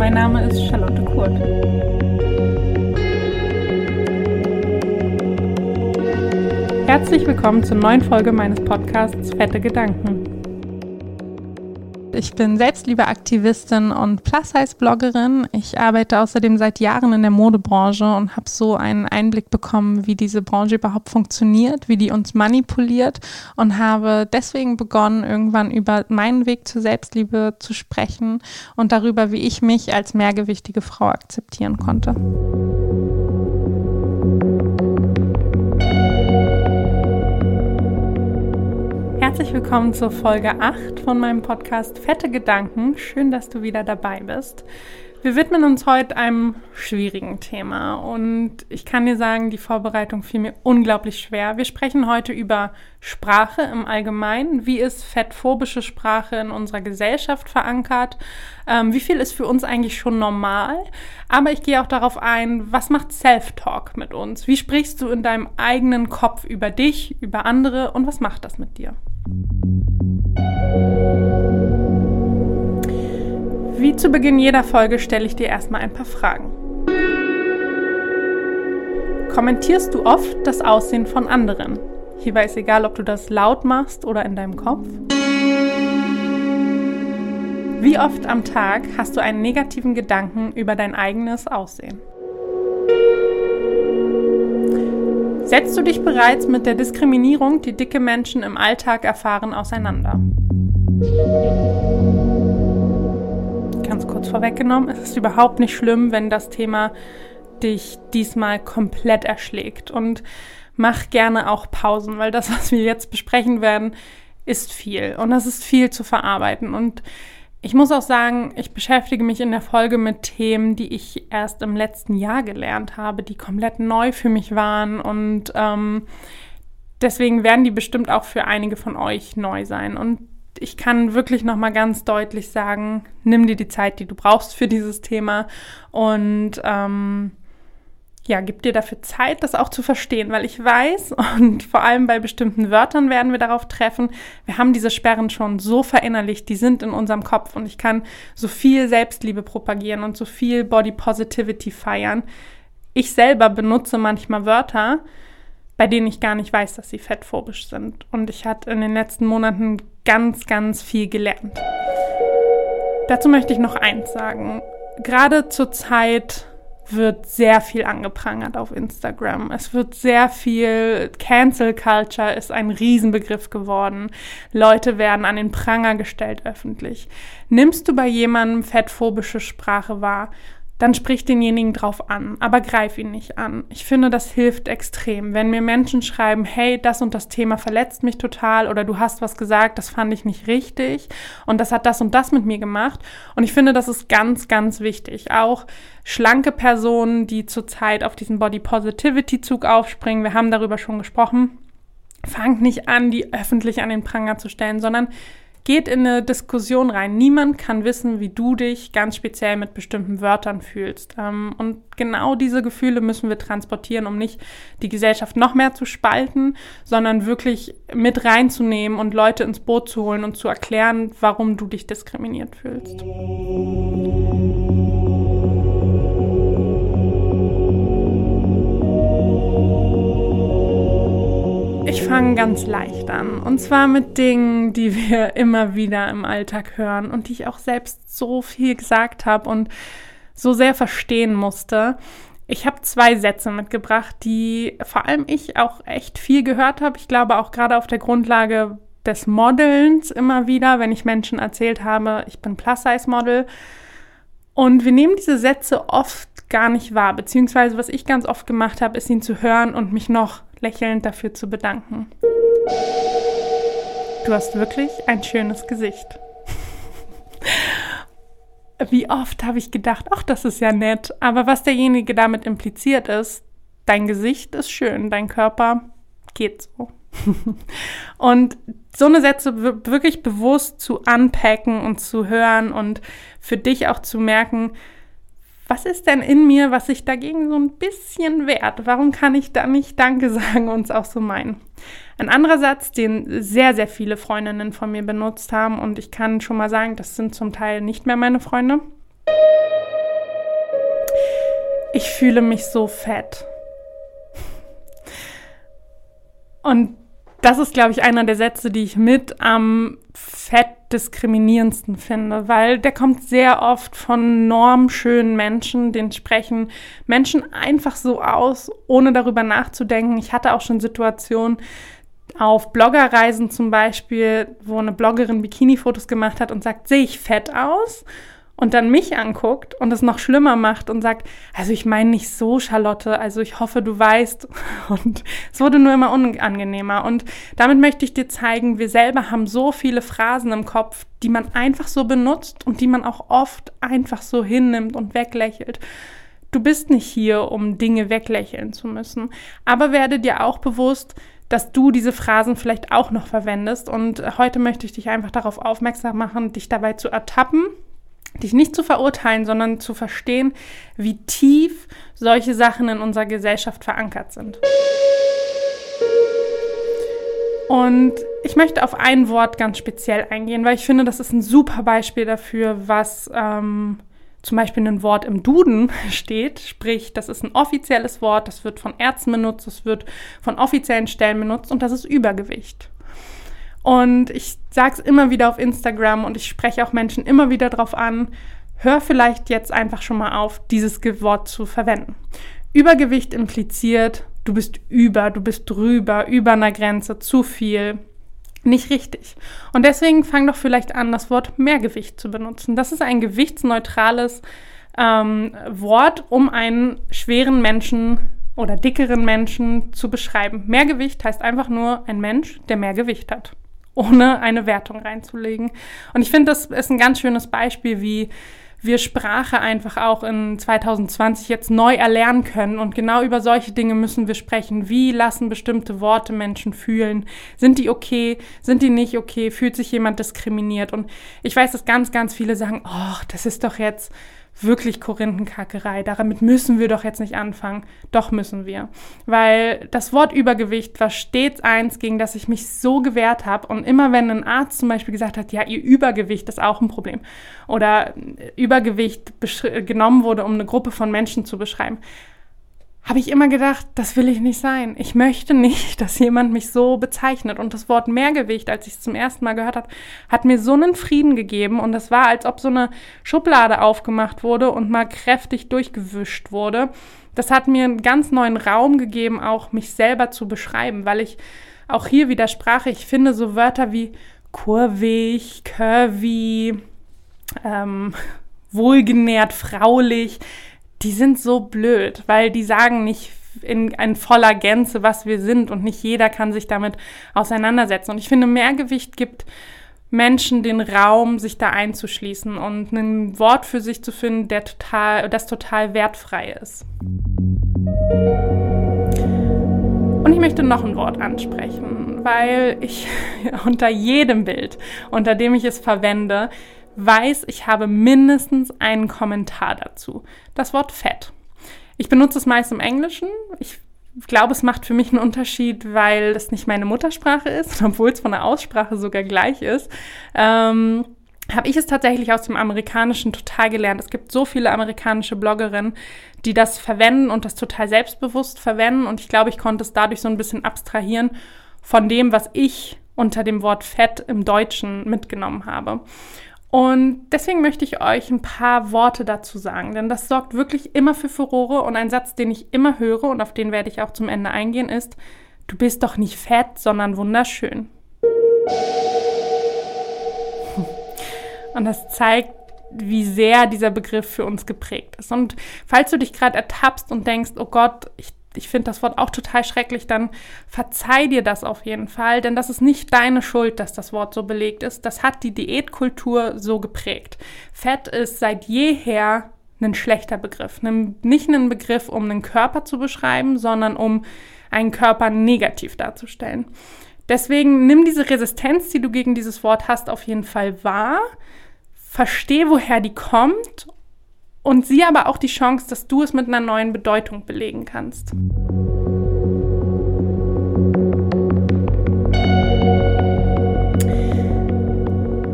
mein Name ist Charlotte Kurt. Herzlich willkommen zur neuen Folge meines Podcasts Fette Gedanken. Ich bin Selbstliebeaktivistin und Plus-Size-Bloggerin. Ich arbeite außerdem seit Jahren in der Modebranche und habe so einen Einblick bekommen, wie diese Branche überhaupt funktioniert, wie die uns manipuliert und habe deswegen begonnen, irgendwann über meinen Weg zur Selbstliebe zu sprechen und darüber, wie ich mich als mehrgewichtige Frau akzeptieren konnte. Herzlich willkommen zur Folge 8 von meinem Podcast Fette Gedanken. Schön, dass du wieder dabei bist. Wir widmen uns heute einem schwierigen Thema und ich kann dir sagen, die Vorbereitung fiel mir unglaublich schwer. Wir sprechen heute über Sprache im Allgemeinen. Wie ist fettphobische Sprache in unserer Gesellschaft verankert? Ähm, wie viel ist für uns eigentlich schon normal? Aber ich gehe auch darauf ein, was macht Self-Talk mit uns? Wie sprichst du in deinem eigenen Kopf über dich, über andere und was macht das mit dir? Wie zu Beginn jeder Folge stelle ich dir erstmal ein paar Fragen. Kommentierst du oft das Aussehen von anderen? Hierbei ist egal, ob du das laut machst oder in deinem Kopf. Wie oft am Tag hast du einen negativen Gedanken über dein eigenes Aussehen? Setzt du dich bereits mit der Diskriminierung, die dicke Menschen im Alltag erfahren, auseinander? Ganz kurz vorweggenommen, es ist überhaupt nicht schlimm, wenn das Thema dich diesmal komplett erschlägt. Und mach gerne auch Pausen, weil das, was wir jetzt besprechen werden, ist viel. Und das ist viel zu verarbeiten. Und ich muss auch sagen, ich beschäftige mich in der Folge mit Themen, die ich erst im letzten Jahr gelernt habe, die komplett neu für mich waren und ähm, deswegen werden die bestimmt auch für einige von euch neu sein. Und ich kann wirklich noch mal ganz deutlich sagen: Nimm dir die Zeit, die du brauchst für dieses Thema und ähm, ja, gib dir dafür Zeit, das auch zu verstehen, weil ich weiß, und vor allem bei bestimmten Wörtern werden wir darauf treffen, wir haben diese Sperren schon so verinnerlicht, die sind in unserem Kopf und ich kann so viel Selbstliebe propagieren und so viel Body Positivity feiern. Ich selber benutze manchmal Wörter, bei denen ich gar nicht weiß, dass sie fettphobisch sind. Und ich hatte in den letzten Monaten ganz, ganz viel gelernt. Dazu möchte ich noch eins sagen. Gerade zur Zeit wird sehr viel angeprangert auf Instagram. Es wird sehr viel Cancel Culture ist ein Riesenbegriff geworden. Leute werden an den Pranger gestellt öffentlich. Nimmst du bei jemandem fettphobische Sprache wahr? Dann sprich denjenigen drauf an, aber greif ihn nicht an. Ich finde, das hilft extrem. Wenn mir Menschen schreiben, hey, das und das Thema verletzt mich total oder du hast was gesagt, das fand ich nicht richtig und das hat das und das mit mir gemacht. Und ich finde, das ist ganz, ganz wichtig. Auch schlanke Personen, die zurzeit auf diesen Body Positivity Zug aufspringen, wir haben darüber schon gesprochen, fangt nicht an, die öffentlich an den Pranger zu stellen, sondern Geht in eine Diskussion rein. Niemand kann wissen, wie du dich ganz speziell mit bestimmten Wörtern fühlst. Ähm, und genau diese Gefühle müssen wir transportieren, um nicht die Gesellschaft noch mehr zu spalten, sondern wirklich mit reinzunehmen und Leute ins Boot zu holen und zu erklären, warum du dich diskriminiert fühlst. Ich fange ganz leicht an. Und zwar mit Dingen, die wir immer wieder im Alltag hören und die ich auch selbst so viel gesagt habe und so sehr verstehen musste. Ich habe zwei Sätze mitgebracht, die vor allem ich auch echt viel gehört habe. Ich glaube auch gerade auf der Grundlage des Modelns immer wieder, wenn ich Menschen erzählt habe, ich bin Plus-Size-Model. Und wir nehmen diese Sätze oft gar nicht wahr, beziehungsweise was ich ganz oft gemacht habe, ist ihn zu hören und mich noch lächelnd dafür zu bedanken. Du hast wirklich ein schönes Gesicht. Wie oft habe ich gedacht, ach, das ist ja nett. Aber was derjenige damit impliziert ist, dein Gesicht ist schön, dein Körper geht so. und so eine Sätze wirklich bewusst zu unpacken und zu hören und für dich auch zu merken, was ist denn in mir, was sich dagegen so ein bisschen wehrt? Warum kann ich da nicht Danke sagen und es auch so meinen? Ein anderer Satz, den sehr, sehr viele Freundinnen von mir benutzt haben und ich kann schon mal sagen, das sind zum Teil nicht mehr meine Freunde. ich fühle mich so fett. Und das ist, glaube ich, einer der Sätze, die ich mit am fett diskriminierendsten finde, weil der kommt sehr oft von normschönen Menschen, den sprechen Menschen einfach so aus, ohne darüber nachzudenken. Ich hatte auch schon Situationen auf Bloggerreisen zum Beispiel, wo eine Bloggerin Bikini-Fotos gemacht hat und sagt, sehe ich fett aus? Und dann mich anguckt und es noch schlimmer macht und sagt, also ich meine nicht so, Charlotte, also ich hoffe, du weißt. Und es wurde nur immer unangenehmer. Und damit möchte ich dir zeigen, wir selber haben so viele Phrasen im Kopf, die man einfach so benutzt und die man auch oft einfach so hinnimmt und weglächelt. Du bist nicht hier, um Dinge weglächeln zu müssen. Aber werde dir auch bewusst, dass du diese Phrasen vielleicht auch noch verwendest. Und heute möchte ich dich einfach darauf aufmerksam machen, dich dabei zu ertappen dich nicht zu verurteilen, sondern zu verstehen, wie tief solche Sachen in unserer Gesellschaft verankert sind. Und ich möchte auf ein Wort ganz speziell eingehen, weil ich finde, das ist ein super Beispiel dafür, was ähm, zum Beispiel ein Wort im Duden steht. Sprich, das ist ein offizielles Wort, das wird von Ärzten benutzt, das wird von offiziellen Stellen benutzt und das ist Übergewicht. Und ich sage es immer wieder auf Instagram und ich spreche auch Menschen immer wieder darauf an, hör vielleicht jetzt einfach schon mal auf, dieses Wort zu verwenden. Übergewicht impliziert, du bist über, du bist drüber, über einer Grenze, zu viel. Nicht richtig. Und deswegen fang doch vielleicht an, das Wort Mehrgewicht zu benutzen. Das ist ein gewichtsneutrales ähm, Wort, um einen schweren Menschen oder dickeren Menschen zu beschreiben. Mehrgewicht heißt einfach nur ein Mensch, der mehr Gewicht hat ohne eine Wertung reinzulegen. Und ich finde, das ist ein ganz schönes Beispiel, wie wir Sprache einfach auch in 2020 jetzt neu erlernen können. Und genau über solche Dinge müssen wir sprechen. Wie lassen bestimmte Worte Menschen fühlen? Sind die okay? Sind die nicht okay? Fühlt sich jemand diskriminiert? Und ich weiß, dass ganz, ganz viele sagen, oh, das ist doch jetzt wirklich Korinthenkackerei. Damit müssen wir doch jetzt nicht anfangen. Doch müssen wir. Weil das Wort Übergewicht war stets eins, gegen das ich mich so gewehrt habe. Und immer wenn ein Arzt zum Beispiel gesagt hat, ja, ihr Übergewicht ist auch ein Problem. Oder Übergewicht genommen wurde, um eine Gruppe von Menschen zu beschreiben, habe ich immer gedacht, das will ich nicht sein. Ich möchte nicht, dass jemand mich so bezeichnet. Und das Wort Mehrgewicht, als ich es zum ersten Mal gehört habe, hat mir so einen Frieden gegeben. Und es war, als ob so eine Schublade aufgemacht wurde und mal kräftig durchgewischt wurde. Das hat mir einen ganz neuen Raum gegeben, auch mich selber zu beschreiben, weil ich auch hier widersprach. Ich finde so Wörter wie kurvig, curvy, ähm, wohlgenährt, fraulich die sind so blöd, weil die sagen nicht in, in voller Gänze, was wir sind und nicht jeder kann sich damit auseinandersetzen. Und ich finde, Mehrgewicht gibt Menschen den Raum, sich da einzuschließen und ein Wort für sich zu finden, der total, das total wertfrei ist. Und ich möchte noch ein Wort ansprechen, weil ich unter jedem Bild, unter dem ich es verwende, weiß, ich habe mindestens einen Kommentar dazu. Das Wort Fett. Ich benutze es meist im Englischen. Ich glaube, es macht für mich einen Unterschied, weil es nicht meine Muttersprache ist, obwohl es von der Aussprache sogar gleich ist. Ähm, habe ich es tatsächlich aus dem Amerikanischen total gelernt. Es gibt so viele amerikanische Bloggerinnen, die das verwenden und das total selbstbewusst verwenden. Und ich glaube, ich konnte es dadurch so ein bisschen abstrahieren von dem, was ich unter dem Wort Fett im Deutschen mitgenommen habe. Und deswegen möchte ich euch ein paar Worte dazu sagen, denn das sorgt wirklich immer für Furore und ein Satz, den ich immer höre und auf den werde ich auch zum Ende eingehen, ist, du bist doch nicht fett, sondern wunderschön. Und das zeigt, wie sehr dieser Begriff für uns geprägt ist. Und falls du dich gerade ertappst und denkst, oh Gott, ich ich finde das Wort auch total schrecklich, dann verzeih dir das auf jeden Fall, denn das ist nicht deine Schuld, dass das Wort so belegt ist. Das hat die Diätkultur so geprägt. Fett ist seit jeher ein schlechter Begriff. Nicht ein Begriff, um einen Körper zu beschreiben, sondern um einen Körper negativ darzustellen. Deswegen nimm diese Resistenz, die du gegen dieses Wort hast, auf jeden Fall wahr. Versteh, woher die kommt und sieh aber auch die Chance, dass du es mit einer neuen Bedeutung belegen kannst.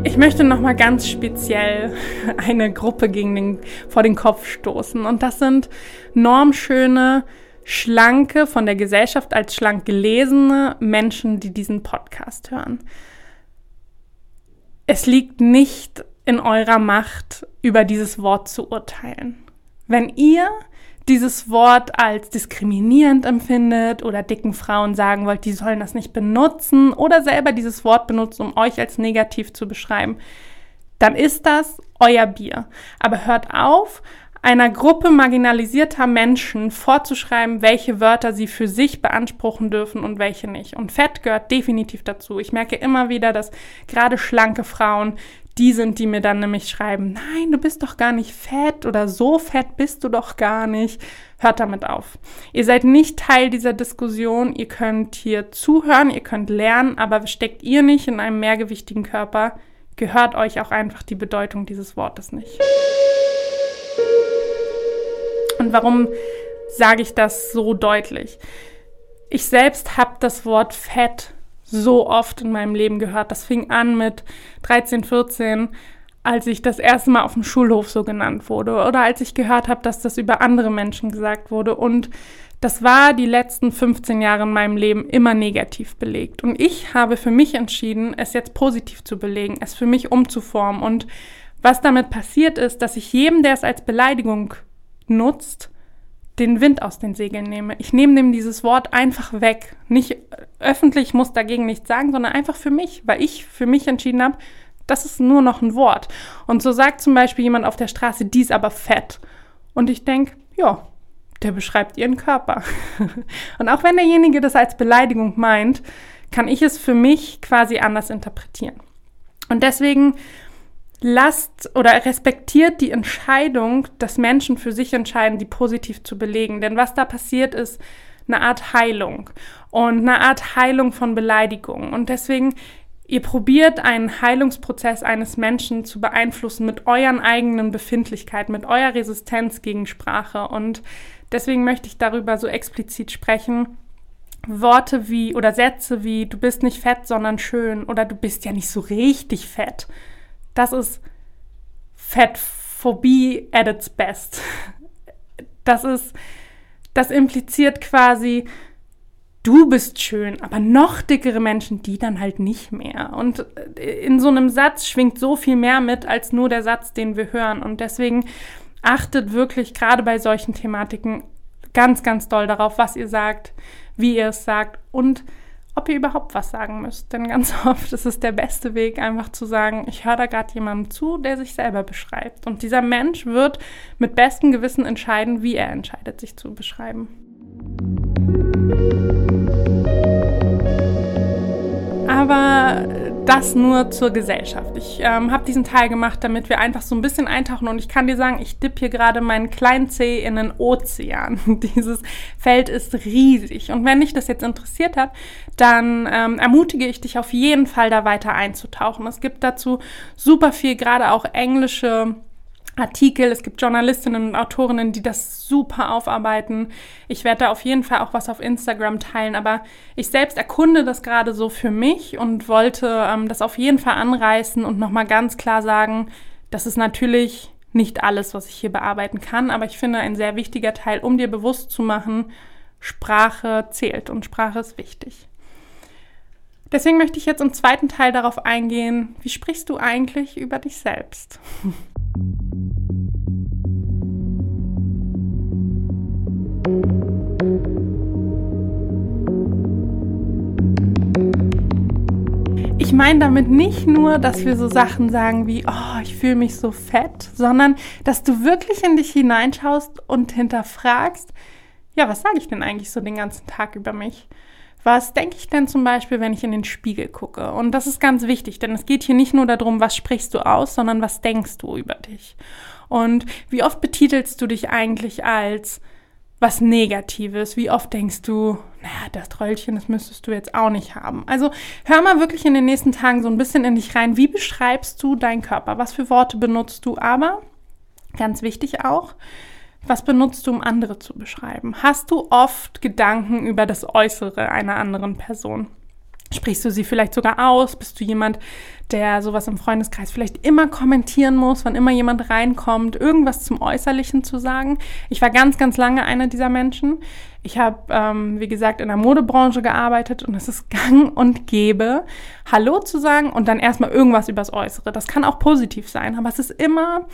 Ich möchte noch mal ganz speziell eine Gruppe gegen den, vor den Kopf stoßen und das sind normschöne, schlanke, von der Gesellschaft als schlank gelesene Menschen, die diesen Podcast hören. Es liegt nicht in eurer Macht, über dieses Wort zu urteilen. Wenn ihr dieses Wort als diskriminierend empfindet oder dicken Frauen sagen wollt, die sollen das nicht benutzen oder selber dieses Wort benutzt, um euch als negativ zu beschreiben, dann ist das euer Bier. Aber hört auf, einer Gruppe marginalisierter Menschen vorzuschreiben, welche Wörter sie für sich beanspruchen dürfen und welche nicht. Und Fett gehört definitiv dazu. Ich merke immer wieder, dass gerade schlanke Frauen die sind, die mir dann nämlich schreiben, nein, du bist doch gar nicht fett oder so fett bist du doch gar nicht. Hört damit auf. Ihr seid nicht Teil dieser Diskussion, ihr könnt hier zuhören, ihr könnt lernen, aber steckt ihr nicht in einem mehrgewichtigen Körper, gehört euch auch einfach die Bedeutung dieses Wortes nicht. Und warum sage ich das so deutlich? Ich selbst habe das Wort Fett so oft in meinem Leben gehört. Das fing an mit 13, 14, als ich das erste Mal auf dem Schulhof so genannt wurde oder als ich gehört habe, dass das über andere Menschen gesagt wurde. Und das war die letzten 15 Jahre in meinem Leben immer negativ belegt. Und ich habe für mich entschieden, es jetzt positiv zu belegen, es für mich umzuformen. Und was damit passiert ist, dass ich jedem, der es als Beleidigung nutzt, den Wind aus den Segeln nehme. Ich nehme dem dieses Wort einfach weg. Nicht öffentlich muss dagegen nichts sagen, sondern einfach für mich, weil ich für mich entschieden habe, das ist nur noch ein Wort. Und so sagt zum Beispiel jemand auf der Straße, die ist aber fett. Und ich denke, ja, der beschreibt ihren Körper. Und auch wenn derjenige das als Beleidigung meint, kann ich es für mich quasi anders interpretieren. Und deswegen lasst oder respektiert die Entscheidung, dass Menschen für sich entscheiden, die positiv zu belegen. Denn was da passiert ist, eine Art Heilung und eine Art Heilung von Beleidigung. Und deswegen, ihr probiert einen Heilungsprozess eines Menschen zu beeinflussen mit euren eigenen Befindlichkeiten, mit eurer Resistenz gegen Sprache. Und deswegen möchte ich darüber so explizit sprechen. Worte wie oder Sätze wie du bist nicht fett, sondern schön oder du bist ja nicht so richtig fett das ist Fettphobie at its best. Das ist, das impliziert quasi, du bist schön, aber noch dickere Menschen, die dann halt nicht mehr. Und in so einem Satz schwingt so viel mehr mit als nur der Satz, den wir hören. Und deswegen achtet wirklich gerade bei solchen Thematiken ganz, ganz doll darauf, was ihr sagt, wie ihr es sagt und ob ihr überhaupt was sagen müsst. Denn ganz oft ist es der beste Weg, einfach zu sagen, ich höre da gerade jemandem zu, der sich selber beschreibt. Und dieser Mensch wird mit bestem Gewissen entscheiden, wie er entscheidet, sich zu beschreiben. Aber das nur zur Gesellschaft. Ich ähm, habe diesen Teil gemacht, damit wir einfach so ein bisschen eintauchen und ich kann dir sagen, ich dippe hier gerade meinen kleinen Zeh in den Ozean. Dieses Feld ist riesig und wenn dich das jetzt interessiert hat, dann ähm, ermutige ich dich auf jeden Fall da weiter einzutauchen. Es gibt dazu super viel, gerade auch englische Artikel, es gibt Journalistinnen und Autorinnen, die das super aufarbeiten. Ich werde da auf jeden Fall auch was auf Instagram teilen, aber ich selbst erkunde das gerade so für mich und wollte ähm, das auf jeden Fall anreißen und nochmal ganz klar sagen, das ist natürlich nicht alles, was ich hier bearbeiten kann, aber ich finde ein sehr wichtiger Teil, um dir bewusst zu machen, Sprache zählt und Sprache ist wichtig. Deswegen möchte ich jetzt im zweiten Teil darauf eingehen, wie sprichst du eigentlich über dich selbst? Ich meine damit nicht nur, dass wir so Sachen sagen wie, oh, ich fühle mich so fett, sondern dass du wirklich in dich hineinschaust und hinterfragst, ja, was sage ich denn eigentlich so den ganzen Tag über mich? Was denke ich denn zum Beispiel, wenn ich in den Spiegel gucke? Und das ist ganz wichtig, denn es geht hier nicht nur darum, was sprichst du aus, sondern was denkst du über dich? Und wie oft betitelst du dich eigentlich als was Negatives? Wie oft denkst du, naja, das Trollchen, das müsstest du jetzt auch nicht haben? Also hör mal wirklich in den nächsten Tagen so ein bisschen in dich rein. Wie beschreibst du deinen Körper? Was für Worte benutzt du? Aber ganz wichtig auch, was benutzt du, um andere zu beschreiben? Hast du oft Gedanken über das Äußere einer anderen Person? Sprichst du sie vielleicht sogar aus? Bist du jemand, der sowas im Freundeskreis vielleicht immer kommentieren muss, wann immer jemand reinkommt, irgendwas zum Äußerlichen zu sagen? Ich war ganz, ganz lange einer dieser Menschen. Ich habe, ähm, wie gesagt, in der Modebranche gearbeitet und es ist gang und gäbe, Hallo zu sagen und dann erstmal irgendwas übers Äußere. Das kann auch positiv sein, aber es ist immer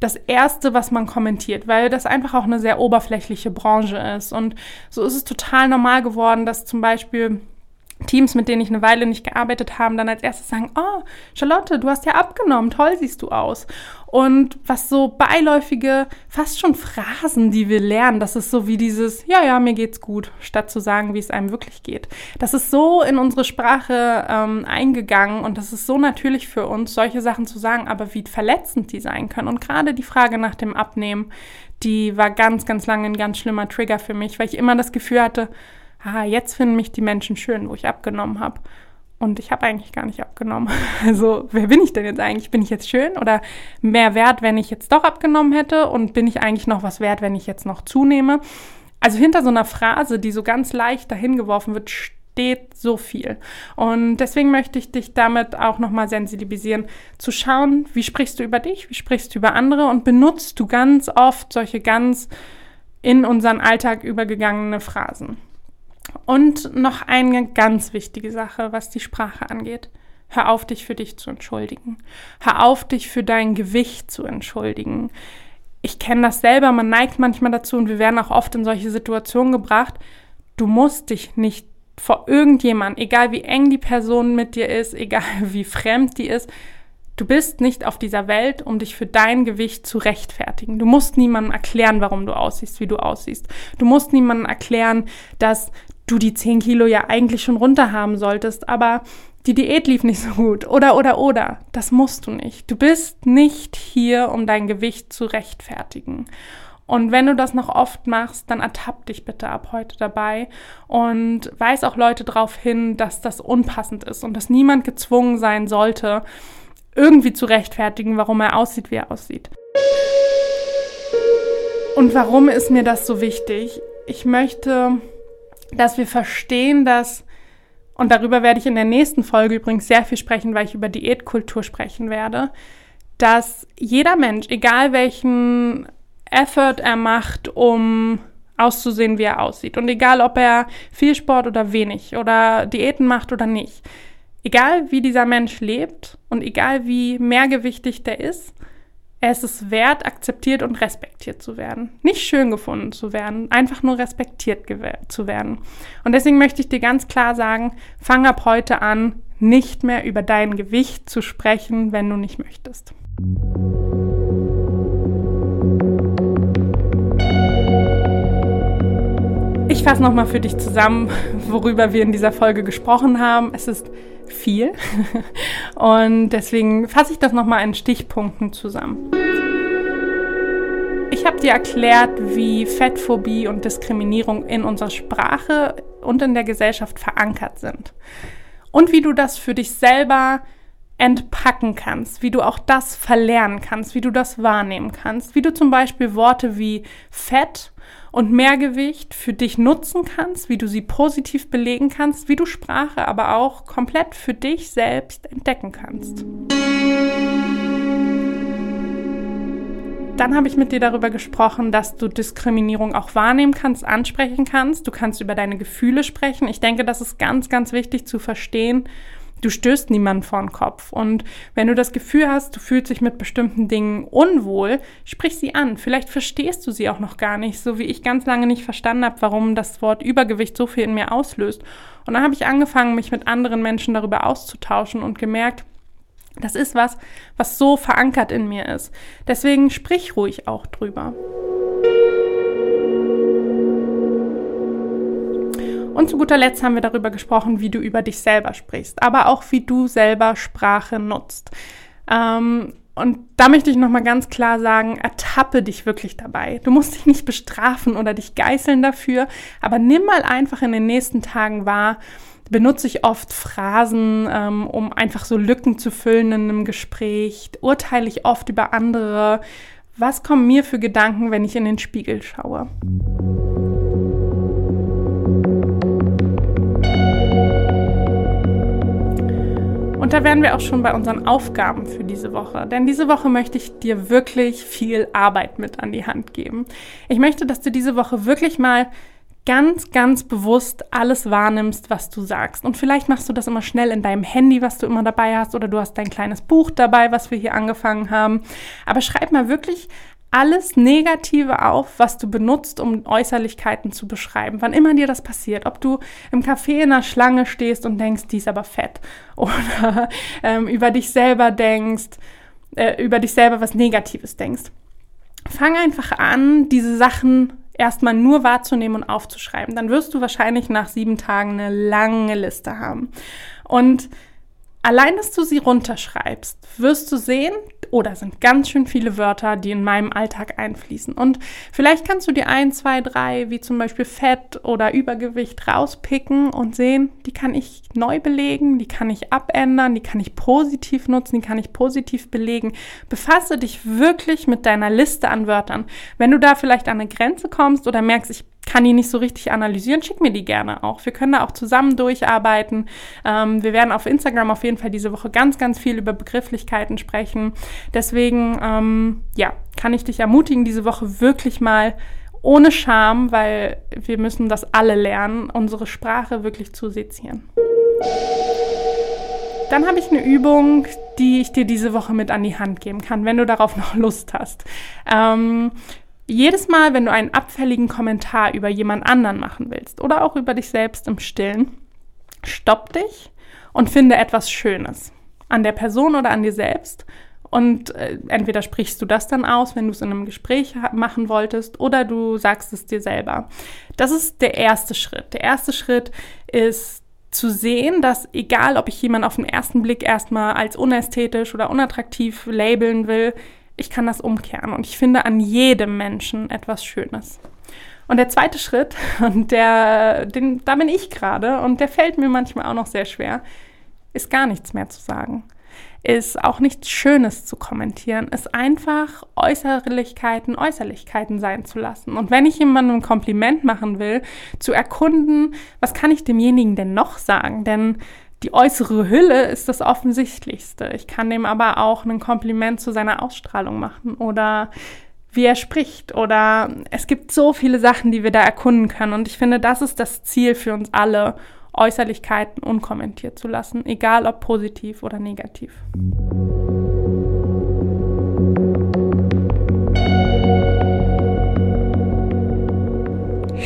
das Erste, was man kommentiert, weil das einfach auch eine sehr oberflächliche Branche ist. Und so ist es total normal geworden, dass zum Beispiel Teams, mit denen ich eine Weile nicht gearbeitet habe, dann als erstes sagen, oh, Charlotte, du hast ja abgenommen, toll siehst du aus. Und was so beiläufige, fast schon Phrasen, die wir lernen, das ist so wie dieses, ja, ja, mir geht's gut, statt zu sagen, wie es einem wirklich geht. Das ist so in unsere Sprache ähm, eingegangen und das ist so natürlich für uns, solche Sachen zu sagen, aber wie verletzend die sein können. Und gerade die Frage nach dem Abnehmen, die war ganz, ganz lange ein ganz schlimmer Trigger für mich, weil ich immer das Gefühl hatte, ah, jetzt finden mich die Menschen schön, wo ich abgenommen habe. Und ich habe eigentlich gar nicht abgenommen. Also, wer bin ich denn jetzt eigentlich? Bin ich jetzt schön oder mehr wert, wenn ich jetzt doch abgenommen hätte? Und bin ich eigentlich noch was wert, wenn ich jetzt noch zunehme? Also hinter so einer Phrase, die so ganz leicht dahin geworfen wird, steht so viel. Und deswegen möchte ich dich damit auch nochmal sensibilisieren, zu schauen, wie sprichst du über dich, wie sprichst du über andere und benutzt du ganz oft solche ganz in unseren Alltag übergegangene Phrasen. Und noch eine ganz wichtige Sache, was die Sprache angeht. Hör auf, dich für dich zu entschuldigen. Hör auf, dich für dein Gewicht zu entschuldigen. Ich kenne das selber, man neigt manchmal dazu und wir werden auch oft in solche Situationen gebracht. Du musst dich nicht vor irgendjemand, egal wie eng die Person mit dir ist, egal wie fremd die ist, Du bist nicht auf dieser Welt, um dich für dein Gewicht zu rechtfertigen. Du musst niemandem erklären, warum du aussiehst, wie du aussiehst. Du musst niemandem erklären, dass du die 10 Kilo ja eigentlich schon runter haben solltest, aber die Diät lief nicht so gut. Oder, oder, oder. Das musst du nicht. Du bist nicht hier, um dein Gewicht zu rechtfertigen. Und wenn du das noch oft machst, dann ertapp dich bitte ab heute dabei und weis auch Leute darauf hin, dass das unpassend ist und dass niemand gezwungen sein sollte, irgendwie zu rechtfertigen, warum er aussieht, wie er aussieht. Und warum ist mir das so wichtig? Ich möchte dass wir verstehen, dass, und darüber werde ich in der nächsten Folge übrigens sehr viel sprechen, weil ich über Diätkultur sprechen werde, dass jeder Mensch, egal welchen Effort er macht, um auszusehen, wie er aussieht, und egal ob er viel Sport oder wenig oder Diäten macht oder nicht, egal wie dieser Mensch lebt und egal wie mehrgewichtig der ist, es ist wert, akzeptiert und respektiert zu werden. Nicht schön gefunden zu werden, einfach nur respektiert zu werden. Und deswegen möchte ich dir ganz klar sagen, fang ab heute an, nicht mehr über dein Gewicht zu sprechen, wenn du nicht möchtest. Ich fasse nochmal für dich zusammen, worüber wir in dieser Folge gesprochen haben. Es ist viel. Und deswegen fasse ich das nochmal in Stichpunkten zusammen. Ich habe dir erklärt, wie Fettphobie und Diskriminierung in unserer Sprache und in der Gesellschaft verankert sind. Und wie du das für dich selber entpacken kannst, wie du auch das verlernen kannst, wie du das wahrnehmen kannst, wie du zum Beispiel Worte wie Fett und Mehrgewicht für dich nutzen kannst, wie du sie positiv belegen kannst, wie du Sprache aber auch komplett für dich selbst entdecken kannst. Dann habe ich mit dir darüber gesprochen, dass du Diskriminierung auch wahrnehmen kannst, ansprechen kannst. Du kannst über deine Gefühle sprechen. Ich denke, das ist ganz, ganz wichtig zu verstehen du stößt niemanden vor den Kopf. Und wenn du das Gefühl hast, du fühlst dich mit bestimmten Dingen unwohl, sprich sie an. Vielleicht verstehst du sie auch noch gar nicht, so wie ich ganz lange nicht verstanden habe, warum das Wort Übergewicht so viel in mir auslöst. Und dann habe ich angefangen, mich mit anderen Menschen darüber auszutauschen und gemerkt, das ist was, was so verankert in mir ist. Deswegen sprich ruhig auch drüber. Und zu guter Letzt haben wir darüber gesprochen, wie du über dich selber sprichst, aber auch wie du selber Sprache nutzt. Ähm, und da möchte ich nochmal ganz klar sagen, ertappe dich wirklich dabei. Du musst dich nicht bestrafen oder dich geißeln dafür, aber nimm mal einfach in den nächsten Tagen wahr, benutze ich oft Phrasen, ähm, um einfach so Lücken zu füllen in einem Gespräch, urteile ich oft über andere. Was kommen mir für Gedanken, wenn ich in den Spiegel schaue? Und da wären wir auch schon bei unseren Aufgaben für diese Woche. Denn diese Woche möchte ich dir wirklich viel Arbeit mit an die Hand geben. Ich möchte, dass du diese Woche wirklich mal ganz, ganz bewusst alles wahrnimmst, was du sagst. Und vielleicht machst du das immer schnell in deinem Handy, was du immer dabei hast, oder du hast dein kleines Buch dabei, was wir hier angefangen haben. Aber schreib mal wirklich alles Negative auf, was du benutzt, um Äußerlichkeiten zu beschreiben. Wann immer dir das passiert, ob du im Café in einer Schlange stehst und denkst, die ist aber fett, oder ähm, über dich selber denkst, äh, über dich selber was Negatives denkst. Fang einfach an, diese Sachen erstmal nur wahrzunehmen und aufzuschreiben. Dann wirst du wahrscheinlich nach sieben Tagen eine lange Liste haben. Und allein, dass du sie runterschreibst, wirst du sehen, oder oh, sind ganz schön viele Wörter, die in meinem Alltag einfließen. Und vielleicht kannst du dir ein, zwei, drei, wie zum Beispiel Fett oder Übergewicht rauspicken und sehen, die kann ich neu belegen, die kann ich abändern, die kann ich positiv nutzen, die kann ich positiv belegen. Befasse dich wirklich mit deiner Liste an Wörtern. Wenn du da vielleicht an eine Grenze kommst oder merkst, ich kann die nicht so richtig analysieren, schick mir die gerne auch. Wir können da auch zusammen durcharbeiten. Ähm, wir werden auf Instagram auf jeden Fall diese Woche ganz, ganz viel über Begrifflichkeiten sprechen. Deswegen, ähm, ja, kann ich dich ermutigen, diese Woche wirklich mal ohne Scham, weil wir müssen das alle lernen, unsere Sprache wirklich zu sezieren. Dann habe ich eine Übung, die ich dir diese Woche mit an die Hand geben kann, wenn du darauf noch Lust hast. Ähm, jedes Mal, wenn du einen abfälligen Kommentar über jemand anderen machen willst oder auch über dich selbst im Stillen, stopp dich und finde etwas Schönes an der Person oder an dir selbst. Und äh, entweder sprichst du das dann aus, wenn du es in einem Gespräch machen wolltest, oder du sagst es dir selber. Das ist der erste Schritt. Der erste Schritt ist zu sehen, dass egal, ob ich jemanden auf den ersten Blick erstmal als unästhetisch oder unattraktiv labeln will, ich kann das umkehren und ich finde an jedem Menschen etwas Schönes. Und der zweite Schritt, und der, den, da bin ich gerade, und der fällt mir manchmal auch noch sehr schwer, ist gar nichts mehr zu sagen. Ist auch nichts Schönes zu kommentieren, ist einfach Äußerlichkeiten, Äußerlichkeiten sein zu lassen. Und wenn ich jemandem ein Kompliment machen will, zu erkunden, was kann ich demjenigen denn noch sagen? Denn die äußere Hülle ist das Offensichtlichste. Ich kann dem aber auch ein Kompliment zu seiner Ausstrahlung machen oder wie er spricht oder es gibt so viele Sachen, die wir da erkunden können und ich finde, das ist das Ziel für uns alle, Äußerlichkeiten unkommentiert zu lassen, egal ob positiv oder negativ.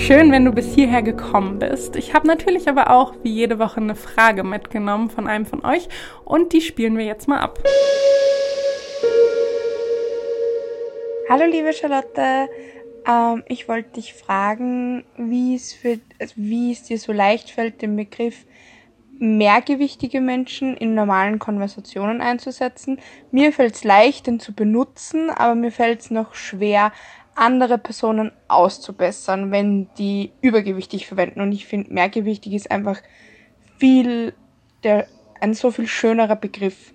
Schön, wenn du bis hierher gekommen bist. Ich habe natürlich aber auch wie jede Woche eine Frage mitgenommen von einem von euch und die spielen wir jetzt mal ab. Hallo liebe Charlotte, ähm, ich wollte dich fragen, wie es, für, also wie es dir so leicht fällt, den Begriff mehrgewichtige Menschen in normalen Konversationen einzusetzen. Mir fällt es leicht, den zu benutzen, aber mir fällt es noch schwer, andere Personen auszubessern, wenn die übergewichtig verwenden. Und ich finde, mehrgewichtig ist einfach viel, der, ein so viel schönerer Begriff.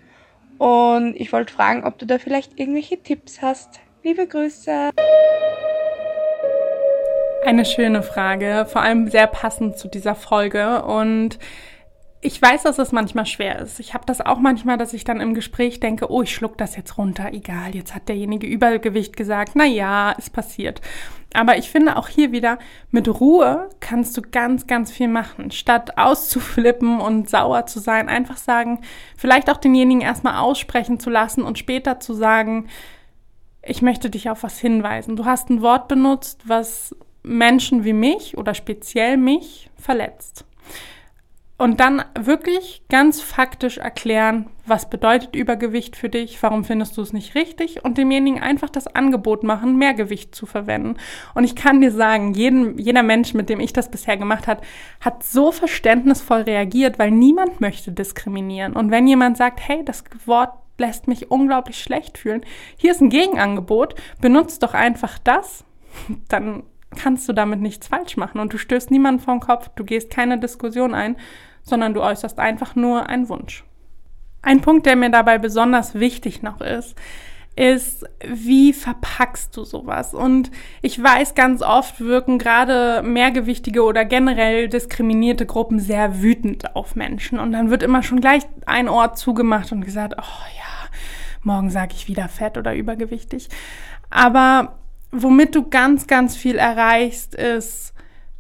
Und ich wollte fragen, ob du da vielleicht irgendwelche Tipps hast. Liebe Grüße. Eine schöne Frage, vor allem sehr passend zu dieser Folge. Und ich weiß, dass es manchmal schwer ist. Ich habe das auch manchmal, dass ich dann im Gespräch denke, oh, ich schluck das jetzt runter, egal, jetzt hat derjenige Übergewicht gesagt, na ja, ist passiert. Aber ich finde auch hier wieder, mit Ruhe kannst du ganz, ganz viel machen. Statt auszuflippen und sauer zu sein, einfach sagen, vielleicht auch denjenigen erstmal aussprechen zu lassen und später zu sagen, ich möchte dich auf was hinweisen. Du hast ein Wort benutzt, was Menschen wie mich oder speziell mich verletzt. Und dann wirklich ganz faktisch erklären, was bedeutet Übergewicht für dich, warum findest du es nicht richtig und demjenigen einfach das Angebot machen, mehr Gewicht zu verwenden. Und ich kann dir sagen, jeden, jeder Mensch, mit dem ich das bisher gemacht habe, hat so verständnisvoll reagiert, weil niemand möchte diskriminieren. Und wenn jemand sagt, hey, das Wort lässt mich unglaublich schlecht fühlen, hier ist ein Gegenangebot, benutzt doch einfach das, dann kannst du damit nichts falsch machen und du stößt niemanden vom Kopf, du gehst keine Diskussion ein, sondern du äußerst einfach nur einen Wunsch. Ein Punkt, der mir dabei besonders wichtig noch ist, ist, wie verpackst du sowas? Und ich weiß, ganz oft wirken gerade mehrgewichtige oder generell diskriminierte Gruppen sehr wütend auf Menschen. Und dann wird immer schon gleich ein Ort zugemacht und gesagt, oh ja, morgen sage ich wieder fett oder übergewichtig. Aber womit du ganz, ganz viel erreichst, ist,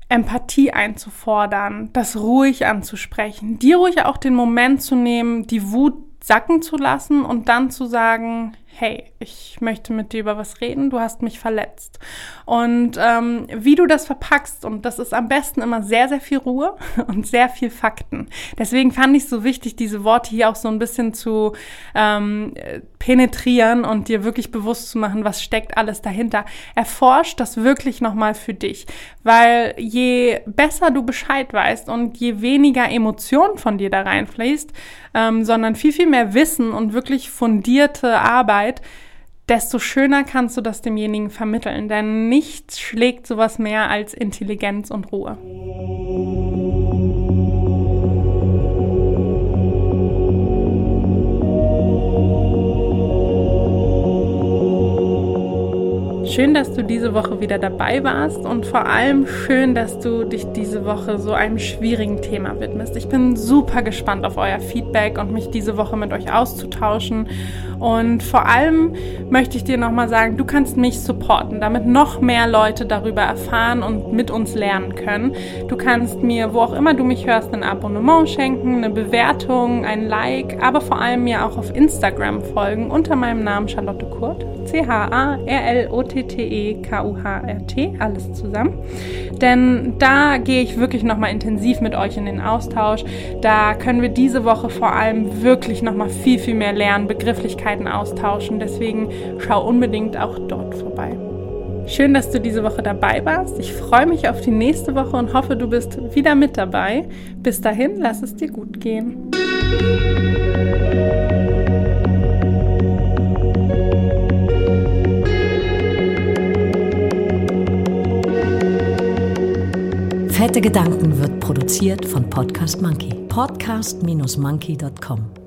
Empathie einzufordern, das ruhig anzusprechen, dir ruhig auch den Moment zu nehmen, die Wut sacken zu lassen und dann zu sagen, hey, ich möchte mit dir über was reden, du hast mich verletzt. Und ähm, wie du das verpackst, und das ist am besten immer sehr, sehr viel Ruhe und sehr viel Fakten. Deswegen fand ich es so wichtig, diese Worte hier auch so ein bisschen zu ähm, penetrieren und dir wirklich bewusst zu machen, was steckt alles dahinter. Erforscht das wirklich nochmal für dich, weil je besser du Bescheid weißt und je weniger Emotionen von dir da reinfließt, ähm, sondern viel, viel mehr Wissen und wirklich fundierte Arbeit, desto schöner kannst du das demjenigen vermitteln. Denn nichts schlägt sowas mehr als Intelligenz und Ruhe. Schön, dass du diese Woche wieder dabei warst und vor allem schön, dass du dich diese Woche so einem schwierigen Thema widmest. Ich bin super gespannt auf euer Feedback und mich diese Woche mit euch auszutauschen. Und vor allem möchte ich dir nochmal sagen, du kannst mich supporten, damit noch mehr Leute darüber erfahren und mit uns lernen können. Du kannst mir, wo auch immer du mich hörst, ein Abonnement schenken, eine Bewertung, ein Like, aber vor allem mir auch auf Instagram folgen unter meinem Namen Charlotte Kurt. C-H-A-R-L-O-T-T-E-K-U-H-R-T, alles zusammen. Denn da gehe ich wirklich nochmal intensiv mit euch in den Austausch. Da können wir diese Woche vor allem wirklich nochmal viel, viel mehr lernen, Begrifflichkeiten austauschen. Deswegen schau unbedingt auch dort vorbei. Schön, dass du diese Woche dabei warst. Ich freue mich auf die nächste Woche und hoffe, du bist wieder mit dabei. Bis dahin, lass es dir gut gehen. Fette Gedanken wird produziert von Podcast Monkey. Podcast-monkey.com